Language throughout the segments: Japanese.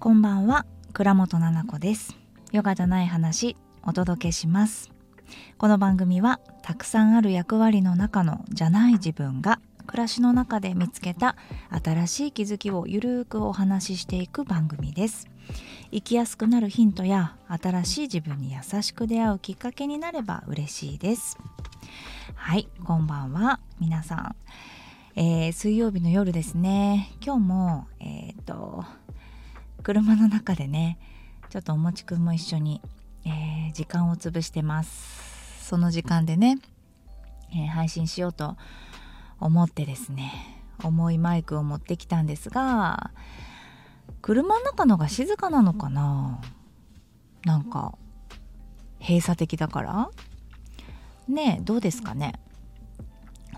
こんばんは倉本々子です。ヨガじゃない話お届けします。この番組はたくさんある役割の中のじゃない自分が暮らしの中で見つけた新しい気づきをゆるーくお話ししていく番組です。生きやすくなるヒントや新しい自分に優しく出会うきっかけになれば嬉しいです。はいこんばんは皆さん、えー、水曜日の夜ですね。今日もえっ、と車の中でねちょっとおもちくんも一緒に、えー、時間を潰してます。その時間でね、えー、配信しようと思ってですね重いマイクを持ってきたんですが車の中のが静かなのかな？なんか閉鎖的だから？ねえどうですかね？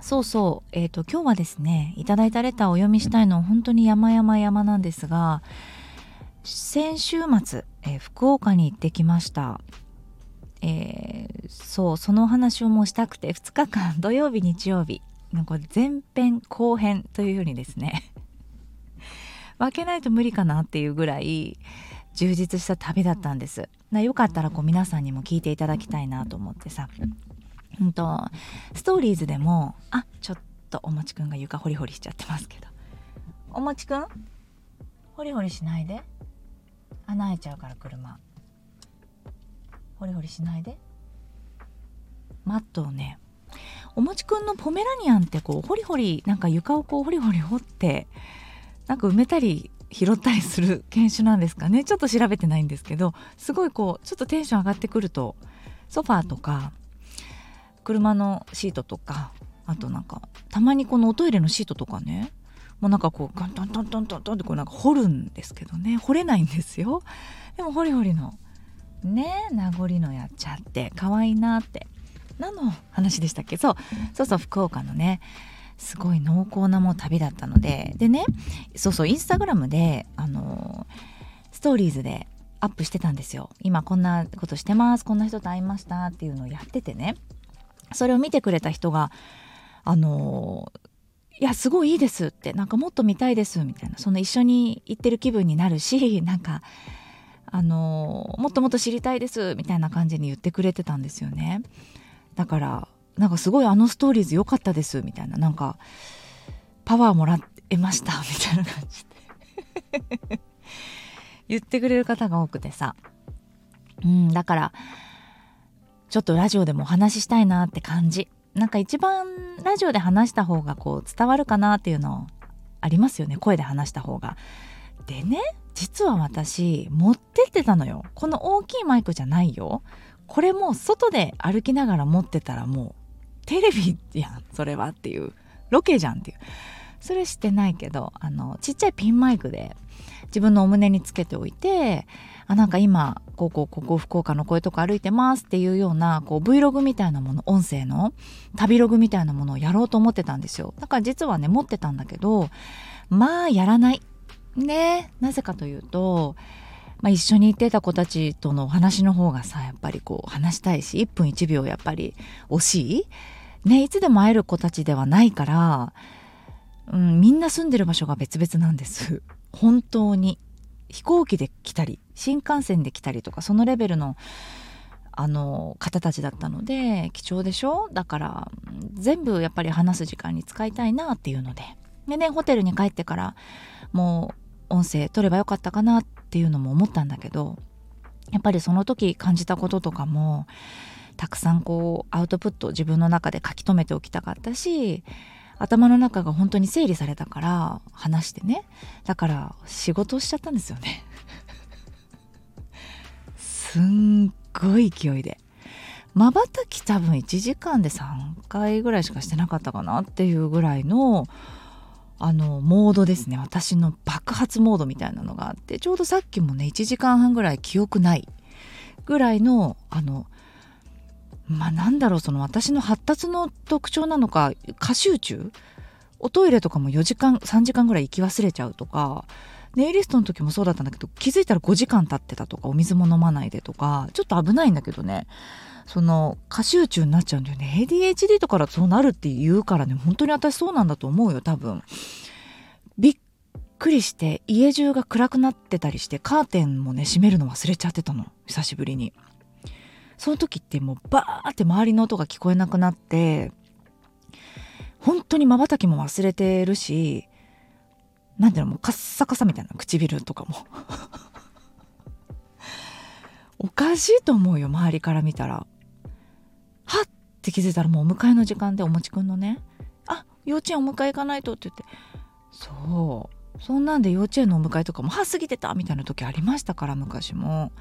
そうそうえっ、ー、と今日はですねいただいたレターをお読みしたいの本当に山々山なんですが先週末、えー、福岡に行ってきました、えー、そうそのお話をもうしたくて2日間土曜日日曜日なんか前編後編というようにですね。分けないと無理かなっていうぐらい充実した旅だったんです。よかったらこう皆さんにも聞いていただきたいなと思ってさ。うんとストーリーズでもあちょっとおもちくんが床ホリホリしちゃってますけど。おもちくん？ホリホリしないで。穴開いちゃうから車。ホリホリしないで。マットをねおもちくんのポメラニアンってこうホリホリなんか床をこうホリホリ掘ってなんか埋めたり拾ったりする犬種なんですかね。ちょっと調べてないんですけどすごいこうちょっとテンション上がってくるとソファーとか車のシートとかあとなんかたまにこのおトイレのシートとかねもうなんかこうガントントントントントンってこうなんか掘るんですけどね。掘れないんですよ。でもホリホリのね名残のやっちゃって可愛いなって。何の話でしたっけ？そう。そうそう福岡のねすごい濃厚なもう旅だったので。でねそうそうインスタグラムであのストーリーズでアップしてたんですよ。今こんなことしてますこんな人と会いましたっていうのをやっててね。それを見てくれた人があのいやすごいいいですってなんかもっと見たいですみたいなその一緒に行ってる気分になるし なんかあのもっともっと知りたいですみたいな感じに言ってくれてたんですよね。だからなんかすごいあのストーリーズ良かったですみたいななんかパワーもらえましたみたいな感じで。言ってくれる方が多くてさ。うんだからちょっとラジオでもお話ししたいなって感じ。なんか一番ラジオで話した方がこう伝わるかなっていうのありますよね。声で話した方が。でね実は私持ってってたのよ。この大きいマイクじゃないよ。これもう外で歩きながら持ってたらもうテレビやん。それはっていう。ロケじゃんっていう。それしてないけどあのちっちゃいピンマイクで自分のお胸につけておいてあなんか今こうこうここ福岡のこういうとこ歩いてますっていうようなこう Vlog みたいなもの音声の旅ログみたいなものをやろうと思ってたんですよ。だから実はね持ってたんだけどまあやらない。ねなぜかというとまあ、一緒に行ってた子たちとのお話の方がさやっぱりこう話したいし1分1秒やっぱり惜しい。ねいつでも会える子たちではないから、うん、みんな住んでる場所が別々なんです。本当に飛行機で来たり新幹線で来たりとかそのレベルのあの方たちだったので貴重でしょ？だから全部やっぱり話す時間に使いたいなっていうので。でねホテルに帰ってからもう音声取ればよかったかなっていうのも思ったんだけどやっぱりその時感じたこととかもたくさんこうアウトプット自分の中で書き留めておきたかったし頭の中が本当に整理されたから話してね。だから仕事をしちゃったんですよね。すんごい勢いで。まばたき多分1時間で3回ぐらいしかしてなかったかなっていうぐらいのあのモードですね。私の爆発モードみたいなのがあってちょうどさっきもね1時間半ぐらい記憶ないぐらいのあのまあなんだろうその私の発達の特徴なのか過集中？おトイレとかも4時間3時間ぐらい行き忘れちゃうとかネイリストの時もそうだったんだけど気づいたら5時間経ってたとかお水も飲まないでとかちょっと危ないんだけどね。その過集中になっちゃうんだよね。ADHD とかそうなるって言うからね本当に私そうなんだと思うよ多分。びっくりして家中が暗くなってたりしてカーテンもね閉めるの忘れちゃってたの久しぶりに。その時ってもうバーって周りの音が聞こえなくなって本当にまばたきも忘れてるしなんていうのもうカッサカサみたいな唇とかも。おかしいと思うよ周りから見たら。はっって気づいたらもうお迎えの時間でおもちくんのね。あ幼稚園お迎え行かないとって言って。そう。そんなんで幼稚園のお迎えとかもは過ぎてたみたいな時ありましたから昔も。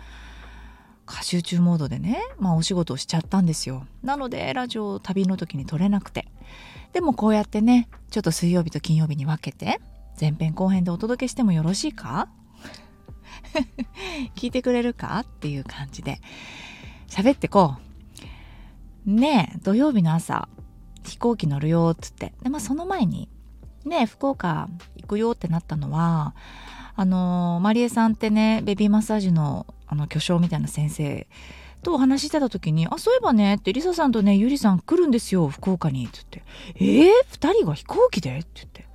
過集中モードでねまあお仕事をしちゃったんですよ。なのでラジオ旅の時に撮れなくて。でもこうやってねちょっと水曜日と金曜日に分けて前編後編でお届けしてもよろしいか？聞いてくれるか？っていう感じで喋ってこう。ねえ土曜日の朝飛行機乗るよっつって。でまあその前にね福岡行くよってなったのはあのマリエさんってねベビーマッサージのあの巨匠みたいな先生とお話ししてた時に「あそういえばね」って「リサさんとねゆりさん来るんですよ福岡に」っつって「えー、2人が飛行機で?」って言って。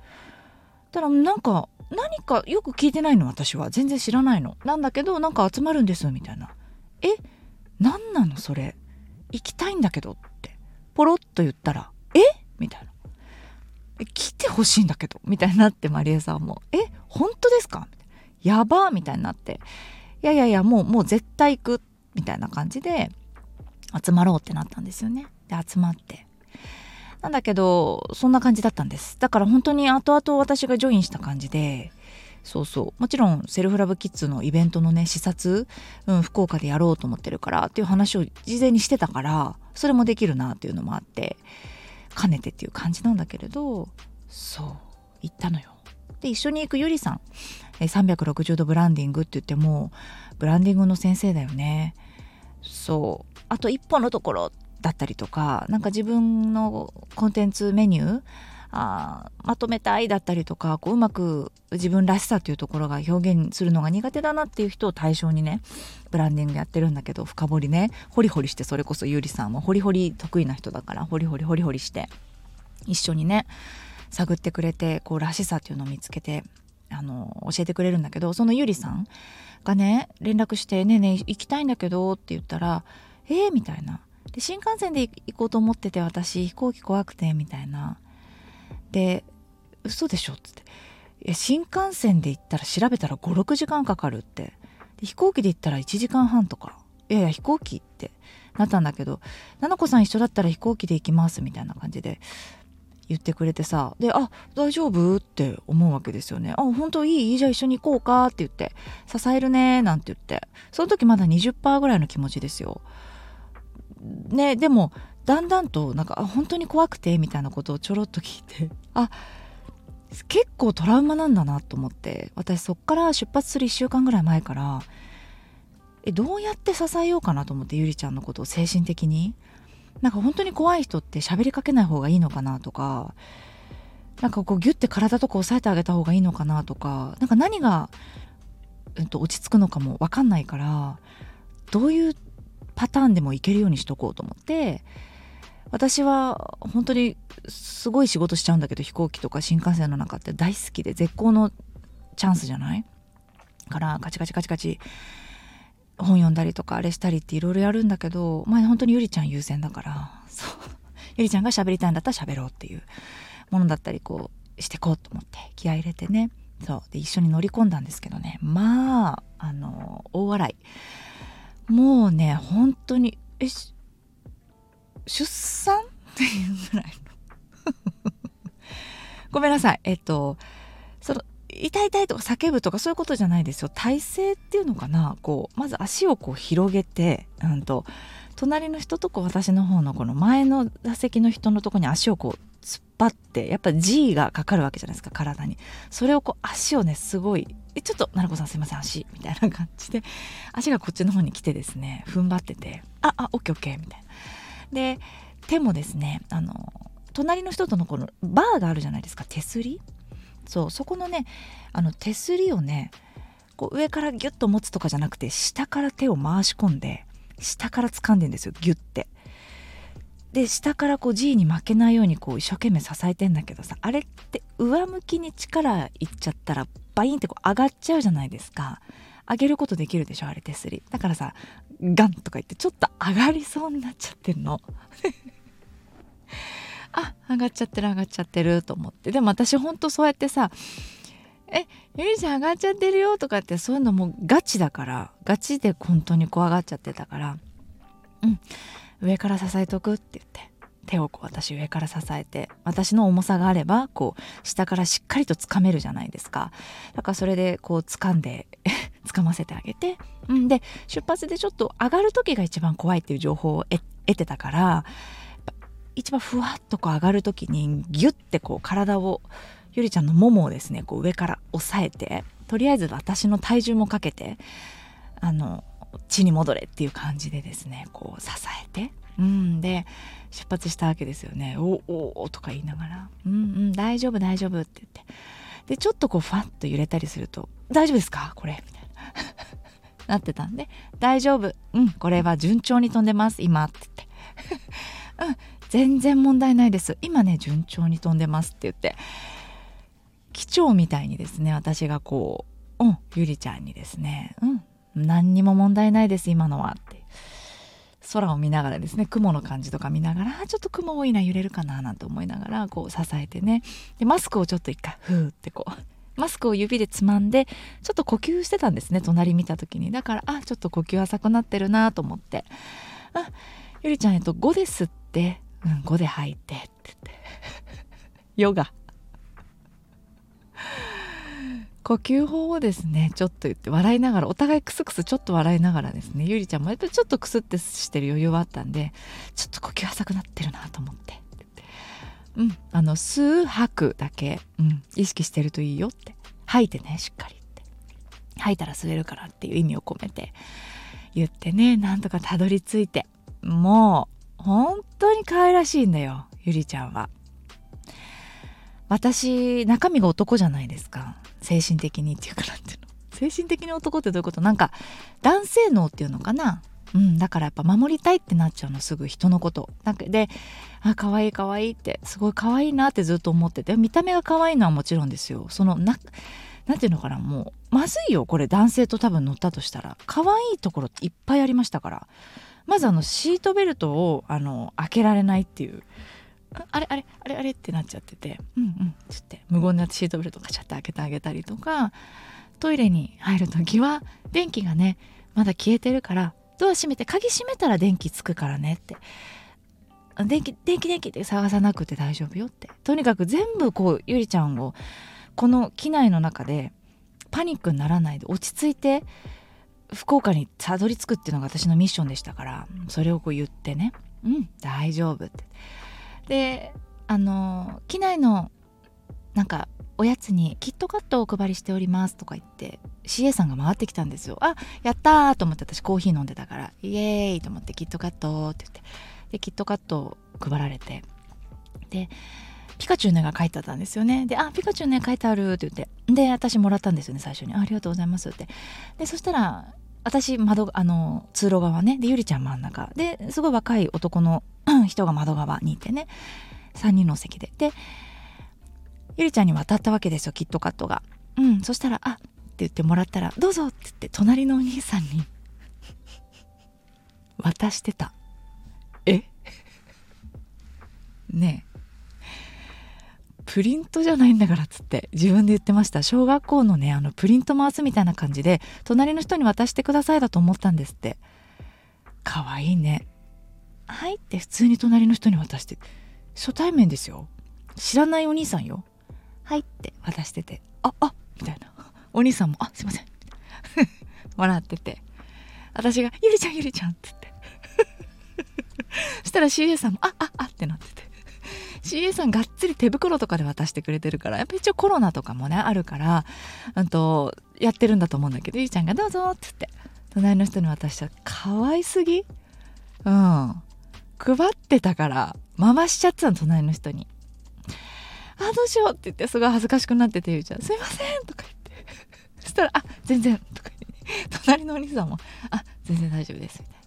たらなんか何かよく聞いてないの私は。全然知らないの。なんだけどなんか集まるんですみたいな「え？何なのそれ？行きたいんだけど」って。ポロッと言ったら「え？みたいな。来てほしいんだけどみたいになってマリエさんも「え本当ですか?」やばみたいになって「いやいやいやもうもう絶対行く」みたいな感じで集まろうってなったんですよね。で集まって。なんだけどそんな感じだったんです。だから本当に後々私がジョインした感じでそうそう。もちろんセルフラブキッズのイベントのね視察、うん、福岡でやろうと思ってるからっていう話を事前にしてたからそれもできるなっていうのもあって。兼ねてっていう感じなんだけれどそう行ったのよ。で一緒に行くゆりさん360度ブランディングって言ってもブランディングの先生だよね。そうあと一歩のところだったりとかなんか自分のコンテンツメニューあまとめたいだったりとかこううまく自分らしさというところが表現するのが苦手だなっていう人を対象にねブランディングやってるんだけど深掘りねホリホリしてそれこそゆりさんもホリホリ得意な人だからホリホリホリホリして一緒にね探ってくれてこうらしさっていうのを見つけてあの教えてくれるんだけどそのゆりさんがね連絡して「ねえねえ行きたいんだけど」って言ったら「えー?」みたいなで新幹線で行こうと思ってて私飛行機怖くてみたいなで嘘でしょっつって。いや新幹線で行ったら調べたら56時間かかるって。飛行機で行ったら1時間半とか。いやいや飛行機ってなったんだけど「菜々子さん一緒だったら飛行機で行きます」みたいな感じで言ってくれてさ。で「あ大丈夫?」って思うわけですよね「あ本当いい？じゃあ一緒に行こうか」って言って「支えるね」なんて言って。その時まだ20%ぐらいの気持ちですよ。ねでもだんだんとなんかあ本当に怖くてみたいなことをちょろっと聞いて。あ結構トラウマなんだなと思って。私そっから出発する1週間ぐらい前からえどうやって支えようかなと思ってゆりちゃんのことを精神的に。なんか本当に怖い人って喋りかけない方がいいのかなとか。なんかこうギュッて体とか押さえてあげた方がいいのかなとか。なんか何が、えっと、落ち着くのかも分かんないからどういうパターンでもいけるようにしとこうと思って私は本当にすごい仕事しちゃうんだけど飛行機とか新幹線の中って大好きで絶好のチャンスじゃない？からカチカチカチカチ本読んだりとかあれしたりっていろいろやるんだけどまあ本当にゆりちゃん優先だからそう。ゆりちゃんが喋りたいんだったら喋ろうっていうものだったりこうしてこうと思って気合入れてね。そう。で一緒に乗り込んだんですけどね。まああの大笑い。もうね本当にえ出産？っていうぐらいの。ごめんなさい。えっとその痛い痛いとか叫ぶとかそういうことじゃないですよ。体勢っていうのかな？こうまず足をこう広げて、うんと、隣の人とこう私の方のこの前の座席の人のとこに足をこう突っ張ってやっぱ G がかかるわけじゃないですか体に。それをこう足をねすごい「えちょっと奈々子さんすいません足」みたいな感じで足がこっちの方に来てですね踏ん張ってて「ああオッケーオッケー」みたいな。で手もですねあの隣の人とのこのバーがあるじゃないですか手すり。そうそこのねあの手すりをねこう上からギュッと持つとかじゃなくて下から手を回し込んで下から掴んでんですよギュッて。で下からこう G に負けないようにこう一生懸命支えてんだけどさあれって上向きに力いっちゃったらバインってこう上がっちゃうじゃないですか。上げることできるでしょあれ手すり。だからさガンとか言ってちょっと上がりそうになっちゃってるの。あ上がっちゃってる上がっちゃってると思って。でも私ほんとそうやってさえゆりちゃん上がっちゃってるよとかってそういうのもガチだからガチで本当に怖がっちゃってたからうん。上から支えとくって言って。手をこう私上から支えて私の重さがあればこう下からしっかりとつかめるじゃないですか。だからそれでこう掴んで掴ませてあげて、うん、で出発でちょっと上がる時が一番怖いっていう情報を得てたから一番ふわっとこう上がる時にギュッてこう体をゆりちゃんのももをですねこう上から押さえてとりあえず私の体重もかけてあの地に戻れっていう感じでですねこう支えて。うんで出発したわけですよね「おおお」とか言いながら「うんうん大丈夫大丈夫」って言って。でちょっとこうファッと揺れたりすると「大丈夫ですか？これ」みたいななってたんで「大丈夫。うんこれは順調に飛んでます今」って言って「うん全然問題ないです。今ね順調に飛んでます」って言って。機長みたいにですね私がこう「うんゆりちゃんにですねうん何にも問題ないです今のは」って。空を見ながらですね雲の感じとか見ながらちょっと雲多いな揺れるかななんて思いながらこう支えてね。でマスクをちょっと一回ふーってこうマスクを指でつまんでちょっと呼吸してたんですね隣見た時に。だからあちょっと呼吸浅くなってるなと思って「あゆりちゃんえっと5ですって。うん5で吐いて」って言って。ヨガ。呼吸法をですねちょっと言って笑いながらお互いクスクスちょっと笑いながらですね。ゆりちゃんもやっぱりちょっとクスってしてる余裕はあったんでちょっと呼吸浅くなってるなと思って。うん。あの吸う吐くだけ、うん、意識してるといいよって。吐いてねしっかりって。吐いたら吸えるからっていう意味を込めて。言ってねなんとかたどり着いて。もう本当に可愛らしいんだよゆりちゃんは。私中身が男じゃないですか。精神的にっていうかなんていうの。精神的に男ってどういうこと？なんか男性脳っていうのかな？うんだからやっぱ守りたいってなっちゃうのすぐ人のこと。なんかであ可愛い可愛いってすごい可愛いなってずっと思ってて見た目が可愛いのはもちろんですよ。そのななんていうのかなもうまずいよこれ男性と多分乗ったとしたら。可愛いところっていっぱいありましたから。まずあのシートベルトをあの開けられないっていう。あれあれあれあれってなっちゃってて。うんうんつって。無言なシートベルトガチャって開けてあげたりとか。トイレに入る時は電気がねまだ消えてるからドア閉めて鍵閉めたら電気つくからねって。電気電気電気って探さなくて大丈夫よって。とにかく全部こうゆりちゃんをこの機内の中でパニックにならないで落ち着いて福岡にたどり着くっていうのが私のミッションでしたからそれをこう言ってね。うん大丈夫って。であの機内のなんかおやつにキットカットをお配りしておりますとか言って CA さんが回ってきたんですよ。あやったーと思って私コーヒー飲んでたからイエーイと思ってキットカットって言って。でキットカットを配られて。でピカチュウの絵が描いてあったんですよね。であピカチュウの絵描いてあるって言って。で私もらったんですよね最初に。ありがとうございますって。でそしたら私窓あの通路側ね。でゆりちゃん真ん中。ですごい若い男の 人が窓側にいてね。3人の席で。でゆりちゃんに渡ったわけですよキットカットが。うん。そしたら「あっ」って言ってもらったら「どうぞ」って言って隣のお兄さんに 渡してた。え？ねえ。プリントじゃないんだからっつって自分で言ってました。小学校のねあのプリント回すみたいな感じで隣の人に渡してくださいだと思ったんですって。かわいいね。はいって普通に隣の人に渡して初対面ですよ。知らないお兄さんよはいって。渡しててああみたいな。お兄さんもあすいません。笑ってて。私が「ゆりちゃんゆりちゃん」って言って。そしたら CA さんも「あああってなってて。CA さんがっつり手袋とかで渡してくれてるからやっぱ一応コロナとかもねあるから、うんと、やってるんだと思うんだけどゆりちゃんが「どうぞ」って言って。隣の人に渡したら可愛すぎ？うん。配ってたから回しちゃってたの隣の人に「あどうしよう」って言ってすごい恥ずかしくなっててゆうちゃん「すいません」とか言って。そしたら「あ全然」とか言って。隣のお兄さんも「あ全然大丈夫です」みたいな。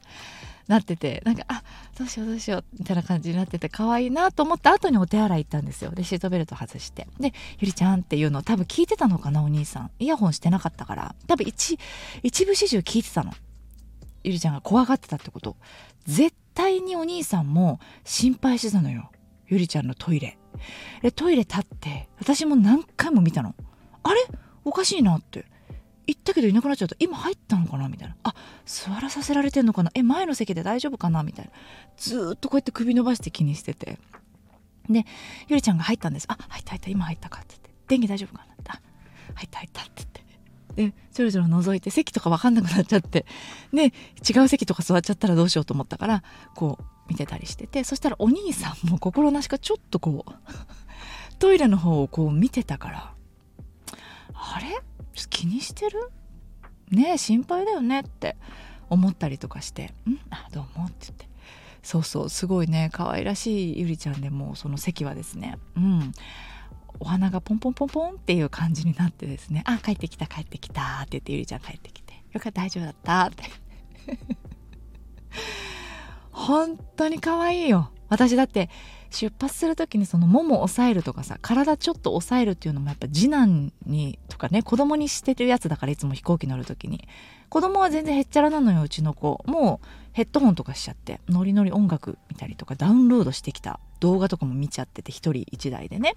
なってて。なんかあどうしようどうしようみたいな感じになってて可愛いなと思った後にお手洗い行ったんですよ。でシートベルト外して。で「ゆりちゃん」っていうのを多分聞いてたのかなお兄さん。イヤホンしてなかったから。多分一一部始終聞いてたの。ゆりちゃんが怖がってたってこと。絶対にお兄さんも心配してたのよ。ゆりちゃんのトイレ。でトイレ立って私も何回も見たの。あれ？おかしいなって。行ったけどいなくなっちゃった。今入ったのかなみたいな。あ座らさせられてんのかな。え前の席で大丈夫かな？みたいな。ずっとこうやって首伸ばして気にしてて。でゆりちゃんが入ったんです。あ入った入った。今入ったかって言って。電気大丈夫かな？って。あ入った入ったって言って。でちょろちょろ覗いて席とか分かんなくなっちゃってで違う席とか座っちゃったらどうしようと思ったからこう見てたりしててそしたらお兄さんも心なしかちょっとこう トイレの方をこう見てたからあれ？気にしてる？ねえ心配だよねって思ったりとかして「ん？あどうも」って言って。そうそうすごいね可愛らしいゆりちゃんでもその席はですねうん。お花がポンポンポンポンっていう感じになってですね「あ帰ってきた帰ってきた」って言ってゆりちゃん帰ってきて「よかった大丈夫だった」って。本当に可愛いよ。私だって出発する時にそのもも押さえるとかさ体ちょっと押さえるっていうのもやっぱ次男にとかね子供にしてるやつだからいつも飛行機乗る時に。子供は全然へっちゃらなのようちの子。もうヘッドホンとかしちゃってノリノリ音楽見たりとかダウンロードしてきた動画とかも見ちゃってて1人1台でね。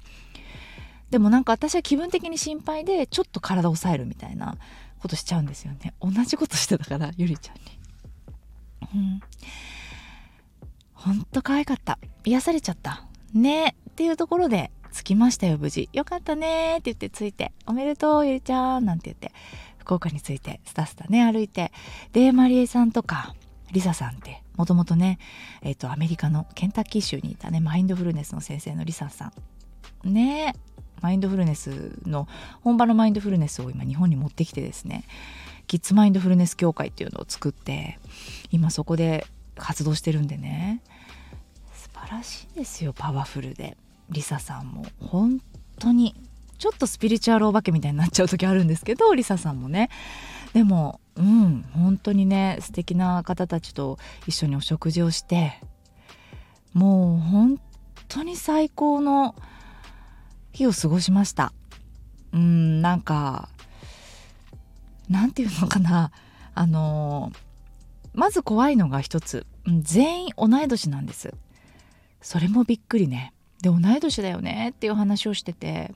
でもなんか私は気分的に心配でちょっと体押さえるみたいなことしちゃうんですよね。同じことしてたからゆりちゃんにうんほんと可愛かった。癒されちゃった。ねっていうところで着きましたよ無事。よかったねって言って着いておめでとうゆりちゃんなんて言って福岡に着いてスタスタね歩いて。でマリエさんとかリサさんってもともとねえっ、ー、とアメリカのケンタッキー州にいたねマインドフルネスの先生のリサさん。ね。マインドフルネスの本場のマインドフルネスを今日本に持ってきてですねキッズマインドフルネス協会っていうのを作って今そこで活動してるんでね。素晴らしいですよパワフルで。リサさんも本当にちょっとスピリチュアルお化けみたいになっちゃう時あるんですけどリサさんもね。でもうん本当にね素敵な方たちと一緒にお食事をしてもう本当に最高の日を過ごしました。うんなんかなんていうのかな。あのまず怖いのが一つ。全員同い年なんです。それもびっくりね。で同い年だよねっていう話をしてて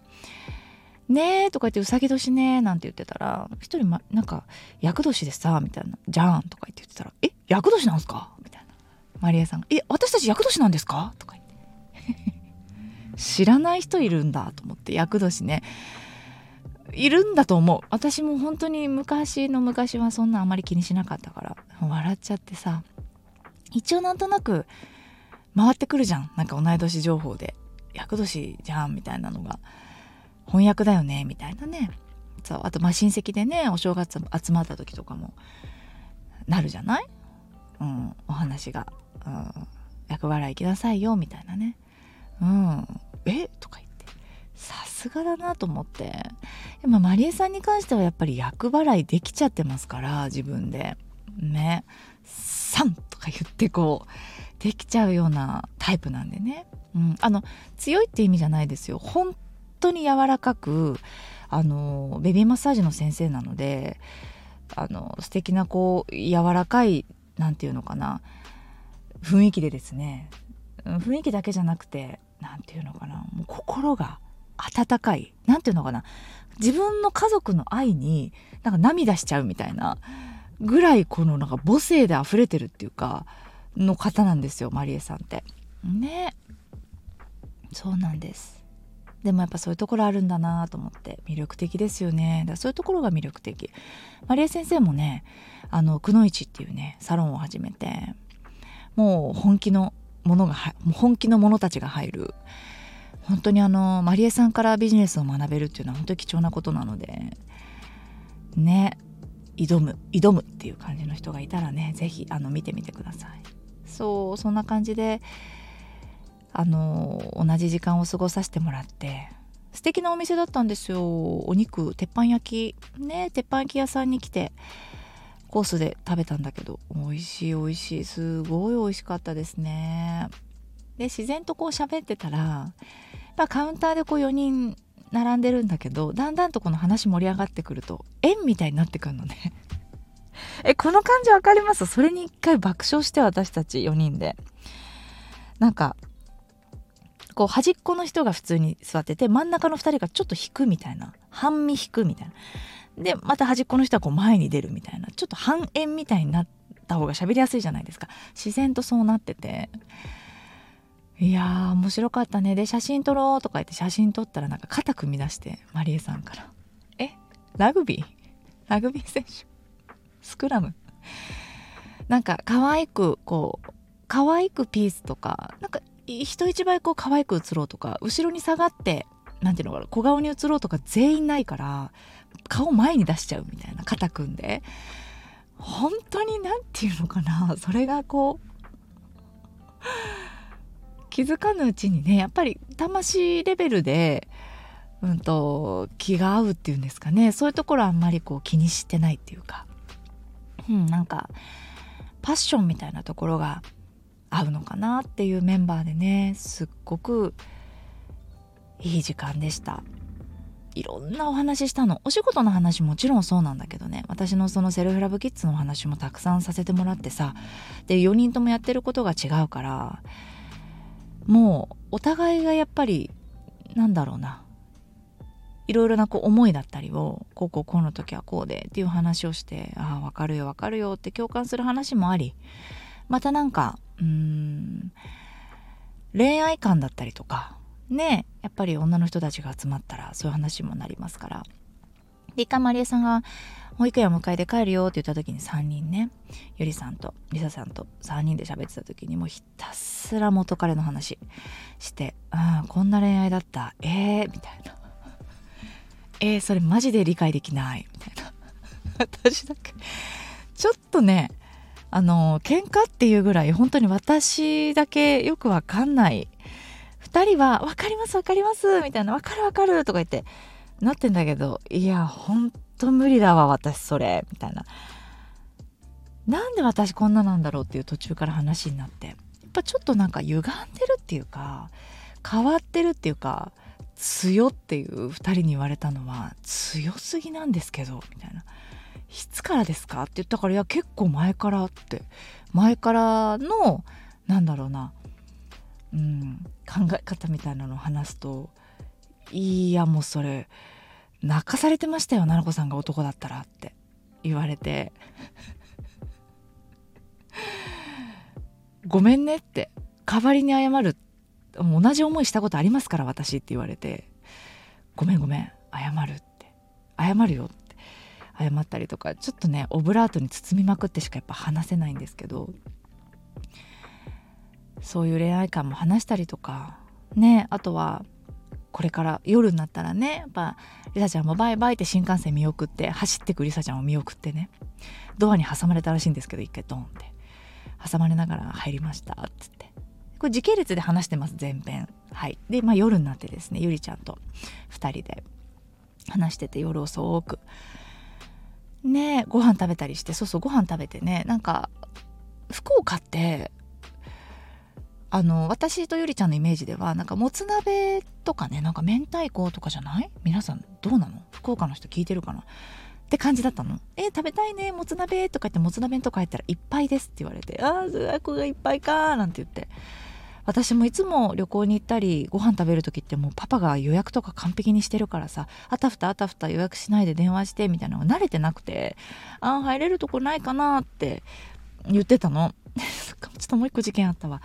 「ねえ」とか言って「うさぎ年ね」なんて言ってたら一人、ま、なんか「厄年でさ」みたいな「じゃん」とか言ってたら「え厄年なんすか?」みたいな。マリアさんが「え私たち厄年なんですか?」とか言って。知らない人いるんだと思って厄年ね。いるんだと思う。私も本当に昔の昔はそんなあまり気にしなかったから。笑っちゃってさ。一応なんとなく回ってくるじゃん。なんか同い年情報で。厄年じゃんみたいなのが翻訳だよねみたいなね。そうあとまあ親戚でねお正月集まった時とかも。なるじゃない、うん、お話が、うん、厄払い行きなさいよみたいなね。うん。え？とか言って。さすがだなと思って。まあ、マリエさんに関してはやっぱり厄払いできちゃってますから自分で。ね「さん」とか言ってこうできちゃうようなタイプなんでね、うん、あの強いって意味じゃないですよ。本当に柔らかくあのベビーマッサージの先生なのであの素敵なこう柔らかい何て言うのかな雰囲気でですね。雰囲気だけじゃなくて何て言うのかな。もう心が温かい。何て言うのかな。自分の家族の愛になんか涙しちゃうみたいなぐらいこのなんか母性で溢れてるっていうかの方なんですよマリエさんって。ね。そうなんです。でもやっぱそういうところあるんだなと思って。魅力的ですよね。だそういうところが魅力的。マリエ先生もねあのくのいちっていうねサロンを始めてもう本気のものが本気の者たちが入る。本当にあのマリエさんからビジネスを学べるっていうのは本当に貴重なことなのでね挑む挑むっていう感じの人がいたらね是非見てみてください。そうそんな感じであの同じ時間を過ごさせてもらって素敵なお店だったんですよ。お肉鉄板焼き。ね鉄板焼き屋さんに来てコースで食べたんだけど美味しい美味しい。すごい美味しかったですね。で自然とこう喋ってたらやっぱカウンターでこう4人並んでるんだけどだんだんとこの話盛り上がってくると円みたいになってくるのね。えこの感じわかります？それに一回爆笑して私たち4人で。なんかこう端っこの人が普通に座ってて真ん中の2人がちょっと引くみたいな。半身引くみたいな。でまた端っこの人はこう前に出るみたいなちょっと半円みたいになった方が喋りやすいじゃないですか。自然とそうなってて。いやー面白かったね。で写真撮ろうとか言って写真撮ったらなんか肩組み出してマリエさんから「え？ラグビー？ラグビー選手？スクラム?」なんか可愛くこう可愛くピースとかなんか人一倍こう可愛く映ろうとか後ろに下がって何ていうのかな小顔に映ろうとか全員ないから顔前に出しちゃうみたいな肩組んで。本当に何て言うのかな。それがこう気づかぬうちにねやっぱり魂レベルで、うんと、気が合うっていうんですかね。そういうところあんまりこう気にしてないっていうか、うん、なんかパッションみたいなところが合うのかなっていうメンバーでねすっごくいい時間でした。いろんなお話したの。お仕事の話もちろんそうなんだけどね。私のそのセルフラブキッズの話もたくさんさせてもらってさ。で4人ともやってることが違うからもうお互いがやっぱりなんだろうな。いろいろなこう思いだったりをこうこうこうの時はこうでっていう話をしてああ分かるよ分かるよって共感する話もありまたなんかうーん恋愛観だったりとかねやっぱり女の人たちが集まったらそういう話もなりますから。で一回まりえさんが保育園を迎えて帰るよって言った時に3人ねゆりさんとりささんと3人で喋ってた時にもうひたすら元彼の話して「うんこんな恋愛だった。えー」みたいな「えー、それマジで理解できない」みたいな。私だけちょっとねあの喧嘩っていうぐらい本当に私だけよくわかんない2人は「分かります分かります」みたいな「分かる分かる」とか言ってなってんだけどいやほんと無理だわ私それみたいな。なんで私こんななんだろうっていう途中から話になって。やっぱちょっとなんか歪んでるっていうか変わってるっていうか強っていう2人に言われたのは強すぎなんですけどみたいな。いつからですか?」って言ったから「いや結構前から」って。前からのなんだろうな、うん、考え方みたいなのを話すと「いやもうそれ泣かされてましたよ奈々子さんが男だったら」って 言われて「ごめんね」って代わりに謝る同じ思いしたことありますから私って言われて「ごめんごめん謝る」って「謝るよ」って。謝ったりとかちょっとねオブラートに包みまくってしかやっぱ話せないんですけど。そういう恋愛観も話したりとか。ねあとはこれから夜になったらねやっぱりさちゃんもバイバイって新幹線見送って走ってくりさちゃんを見送ってね。ドアに挟まれたらしいんですけど一回ドンって。挟まれながら入りましたっつって。これ時系列で話してます前編。はい。でまあ夜になってですねゆりちゃんと2人で話してて夜遅く。ねご飯食べたりしてそうそうご飯食べてねなんか福岡ってあの私とゆりちゃんのイメージではなんかもつ鍋とかねなんか明太子とかじゃない？皆さんどうなの？福岡の人聞いてるかな？って感じだったの「え食べたいねもつ鍋」とか言ってもつ鍋とか入ったら「いっぱいです」って言われて「ああこがいっぱいか」なんて言って。私もいつも旅行に行ったりご飯食べる時ってもうパパが予約とか完璧にしてるからさあたふたあたふた予約しないで電話してみたいなのが慣れてなくてあ入れるとこないかなって言ってたの。ちょっともう一個事件あったわ。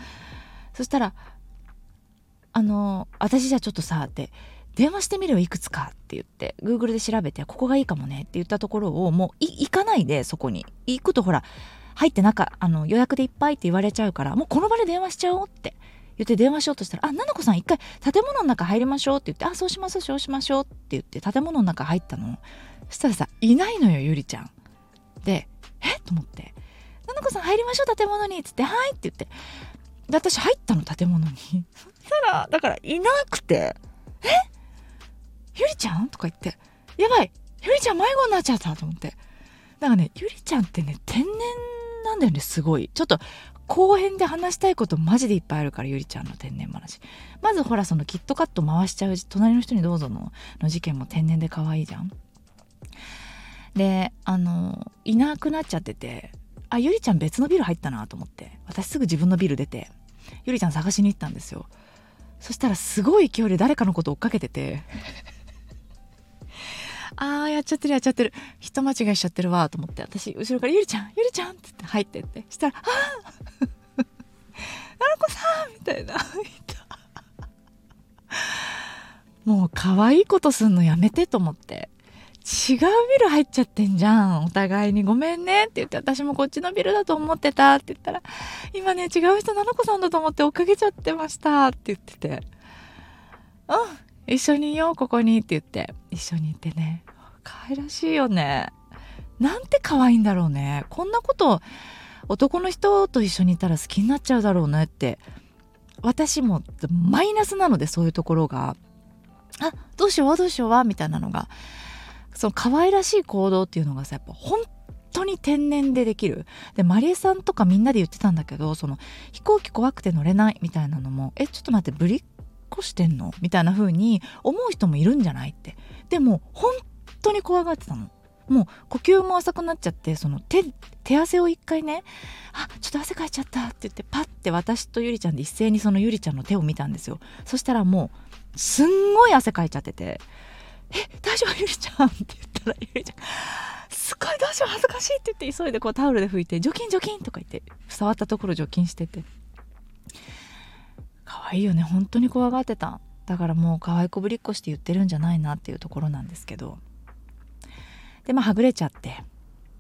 そしたらあの私じゃちょっとさって電話してみるよいくつかって言って Google で調べてここがいいかもねって言ったところをもう行かないでそこに。行くとほら入ってなかあの予約でいっぱいって言われちゃうからもうこの場で電話しちゃおうって言って電話しようとしたら「あななこさん一回建物の中入りましょう」って言って「あそうしますそうしましょう」って言って建物の中入ったの。そしたらさいないのよゆりちゃん。でえ？と思って「ななこさん入りましょう建物に」っつって「はい」って言って。で私入ったの建物に。そしたらだからいなくて「え？ゆりちゃん?」とか言って「やばいゆりちゃん迷子になっちゃった」と思って。だからねゆりちゃんってね天然なんだよねすごい。ちょっと後編で話したいことマジでいっぱいあるからゆりちゃんの天然話。まずほらそのキットカット回しちゃう隣の人にどうぞのの事件も天然で可愛いじゃん。であのいなくなっちゃっててあゆりちゃん別のビル入ったなと思って。私すぐ自分のビル出てゆりちゃん探しに行ったんですよ。そしたらすごい勢いで誰かのこと追っかけてて。あーやっちゃってるやっちゃってる。人間違いしちゃってるわと思って。私後ろから「ゆりちゃんゆりちゃん」ってって入ってって。したら「ああななこさん」みたいな。もう可愛いことすんのやめてと思って。違うビル入っちゃってんじゃん。お互いにごめんねって言って私もこっちのビルだと思ってたって言ったら今ね違う人ななこさんだと思って追っかけちゃってましたって言っててうん一緒にいようここにって言って。一緒に行ってね可愛らしいよね。なんて可愛いんだろうね。こんなこと男の人と一緒にいたら好きになっちゃうだろうねって。私もマイナスなのでそういうところがあどうしようどうしようみたいなのが。その可愛らしい行動っていうのがさやっぱ本当に天然でできる。でマリエさんとかみんなで言ってたんだけどその飛行機怖くて乗れないみたいなのもえちょっと待ってぶりっこしてんの？みたいな風に思う人もいるんじゃないって。でも本当に怖がってたの。もう呼吸も浅くなっちゃってその手手汗を一回ねあちょっと汗かいちゃったって言ってパッて私とゆりちゃんで一斉にそのゆりちゃんの手を見たんですよ。そしたらもうすんごい汗かいちゃってて「え大丈夫ゆりちゃん」って言ったらゆりちゃん「すごいどうしよう恥ずかしい」って言って急いでこうタオルで拭いて「除菌除菌」とか言って触ったところ除菌してて。可愛いよね本当に怖がってた。だからもう可愛いこぶりっこして言ってるんじゃないなっていうところなんですけど。でまあはぐれちゃって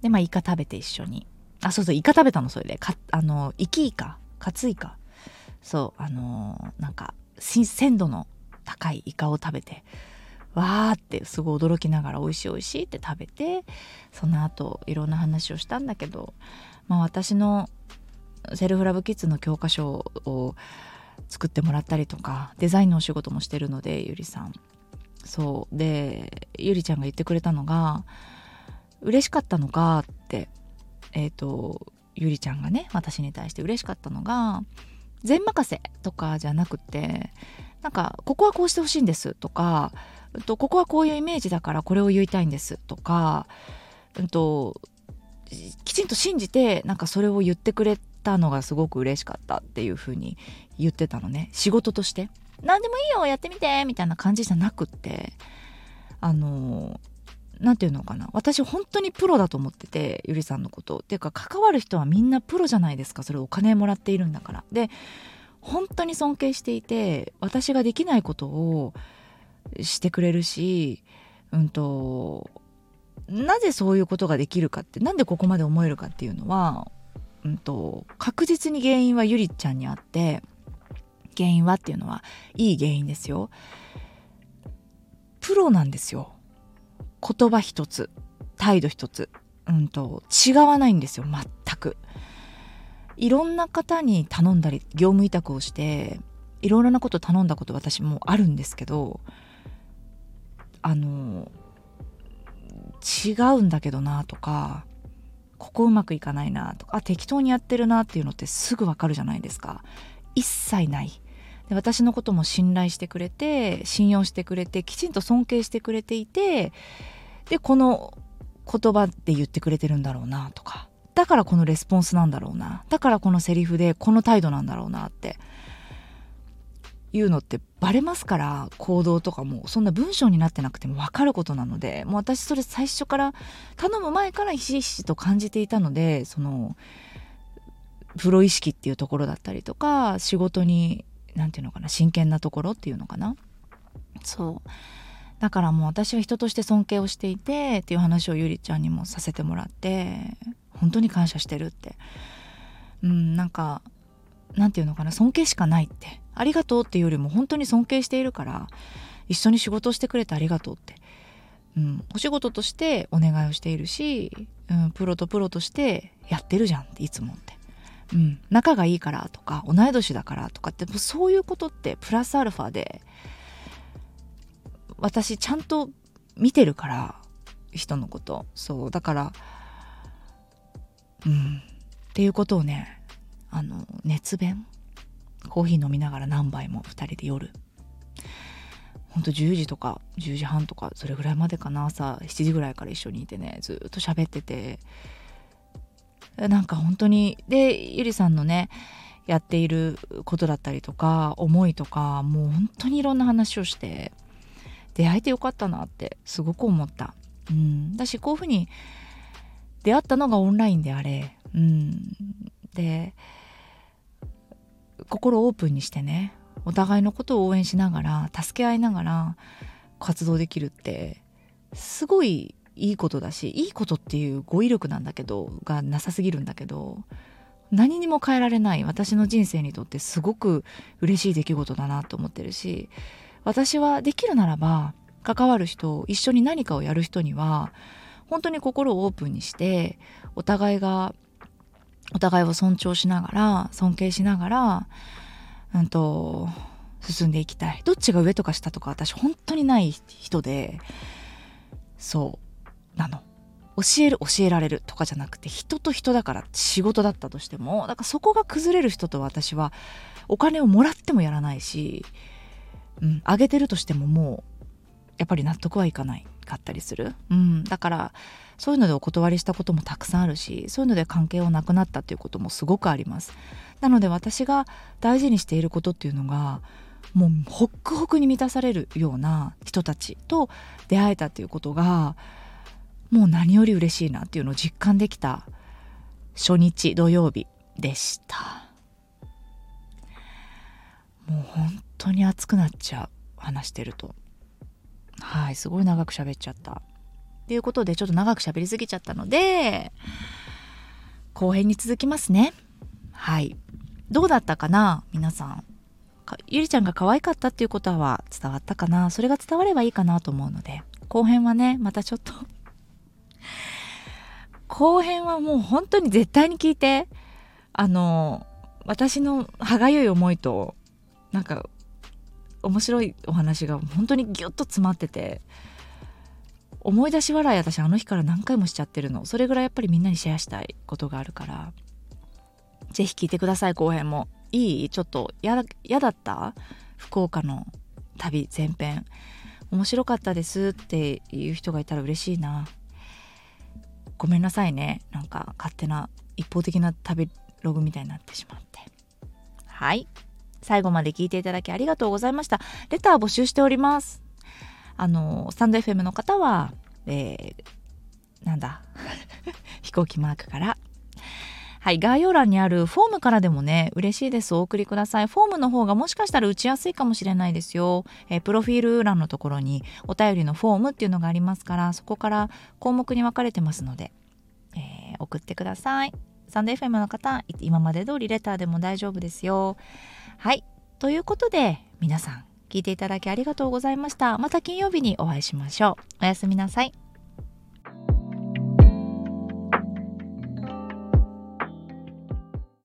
でまあイカ食べて一緒に。あそうそうイカ食べたのそれで。かあの生きイカカツイカ。そうあのー、なんか鮮度の高いイカを食べて。わーってすごい驚きながら美味しい美味しいって食べてその後いろんな話をしたんだけど、まあ、私のセルフラブキッズの教科書を作ってもらったりとかデザインのお仕事もしてるのでゆりさん。そう。でゆりちゃんが言ってくれたのが嬉しかったのかってえっ、ー、とゆりちゃんがね私に対して嬉しかったのが全任せとかじゃなくてなんかここはこうしてほしいんですとかとここはこういうイメージだからこれを言いたいんですとか、うんと、きちんと信じてなんかそれを言ってくれたのがすごく嬉しかったっていうふうに言ってたのね。仕事として。何でもいいよやってみてみたいな感じじゃなくって。あの何て言うのかな。私本当にプロだと思っててゆりさんのこと。っていうか関わる人はみんなプロじゃないですか。それお金もらっているんだから。で本当に尊敬していて私ができないことをしてくれるしうんとなぜそういうことができるかってなんでここまで思えるかっていうのは、うんと、確実に原因はゆりちゃんにあって原因はっていうのはいい原因ですよ。プロなんですよ。言葉一つ態度一つ、うんと違わないんですよ全く。いろんな方に頼んだり業務委託をしていろいろなこと頼んだこと私もあるんですけどあの違うんだけどなとかここうまくいかないなとかあ適当にやってるなっていうのってすぐわかるじゃないですか。一切ない。で私のことも信頼してくれて信用してくれてきちんと尊敬してくれていてでこの言葉で言ってくれてるんだろうなとか。だからこのレスポンスなんだろうな。だからこのセリフでこの態度なんだろうなっていうのってバレますから行動とかもそんな文章になってなくても分かることなのでもう私それ最初から頼む前からひしひしと感じていたのでそのプロ意識っていうところだったりとか仕事に何て言うのかな真剣なところっていうのかな。そう。だからもう私は人として尊敬をしていてっていう話をゆりちゃんにもさせてもらって本当に感謝してるって。うんなんか何て言うのかな尊敬しかないって。ありがとうっていうよりも本当に尊敬しているから一緒に仕事してくれてありがとうって、うん、お仕事としてお願いをしているし、うん、プロとプロとしてやってるじゃんっていつもって、うん、仲がいいからとか同い年だからとかってそういうことってプラスアルファで私ちゃんと見てるから人のこと。そうだからうんっていうことをねあの熱弁？コーヒー飲みながら何杯も2人で夜。ほんと10時とか10時半とかそれぐらいまでかな。朝7時ぐらいから一緒にいてねずっと喋ってて。なんか本当にでゆりさんのねやっていることだったりとか思いとかもう本当にいろんな話をして出会えてよかったなってすごく思った。うん、だしこういうふうに出会ったのがオンラインであれ、うん、で心をオープンにしてねお互いのことを応援しながら助け合いながら活動できるってすごいいいことだしいいことっていう語彙力なんだけどがなさすぎるんだけど何にも変えられない私の人生にとってすごく嬉しい出来事だなと思ってるし私はできるならば関わる人一緒に何かをやる人には本当に心をオープンにしてお互いがお互いを尊重しながら尊敬しながらうんと進んでいきたい。どっちが上とか下とか私本当にない人でそうなの。教える教えられるとかじゃなくて人と人だから仕事だったとしてもだからそこが崩れる人と私はお金をもらってもやらないし、うん、あげてるとしてももうやっぱり納得はいかないかったりする、うん、だからそういうのでお断りしたこともたくさんあるしそういうので関係をなくなったっていうこともすごくあります。なので私が大事にしていることっていうのがもうホックホクに満たされるような人たちと出会えたっていうことがもう何より嬉しいなっていうのを実感できた初日土曜日でした。もう本当に熱くなっちゃう話してると。はいすごい長く喋っちゃった。っていうことでちょっと長く喋りすぎちゃったので後編に続きますね。はい。どうだったかな皆さん。ゆりちゃんが可愛かったっていうことは伝わったかな？それが伝わればいいかなと思うので。後編はねまたちょっと。後編はもう本当に絶対に聞いてあの私の歯がゆい思いとなんか面白いお話が本当にギュッと詰まってて思い出し笑い私あの日から何回もしちゃってるの。それぐらいやっぱりみんなにシェアしたいことがあるから。是非聞いてください後編も。いい？ちょっと嫌だった？福岡の旅前編。面白かったですっていう人がいたら嬉しいな。ごめんなさいね。なんか勝手な一方的な旅ログみたいになってしまって。はい。最後まで聞いていただきありがとうございましたレター募集しておりますあのスタンド FM の方は、えー、なんだ？飛行機マークからはい、概要欄にあるフォームからでもね、嬉しいです。お送りください。フォームの方がもしかしたら打ちやすいかもしれないですよ。えー、プロフィール欄のところにお便りのフォームっていうのがありますから、そこから項目に分かれてますので、えー、送ってください。サンデー FM の方、今まで通りレターでも大丈夫ですよ。はい。ということで、皆さん、聞いていただきありがとうございました。また金曜日にお会いしましょう。おやすみなさい。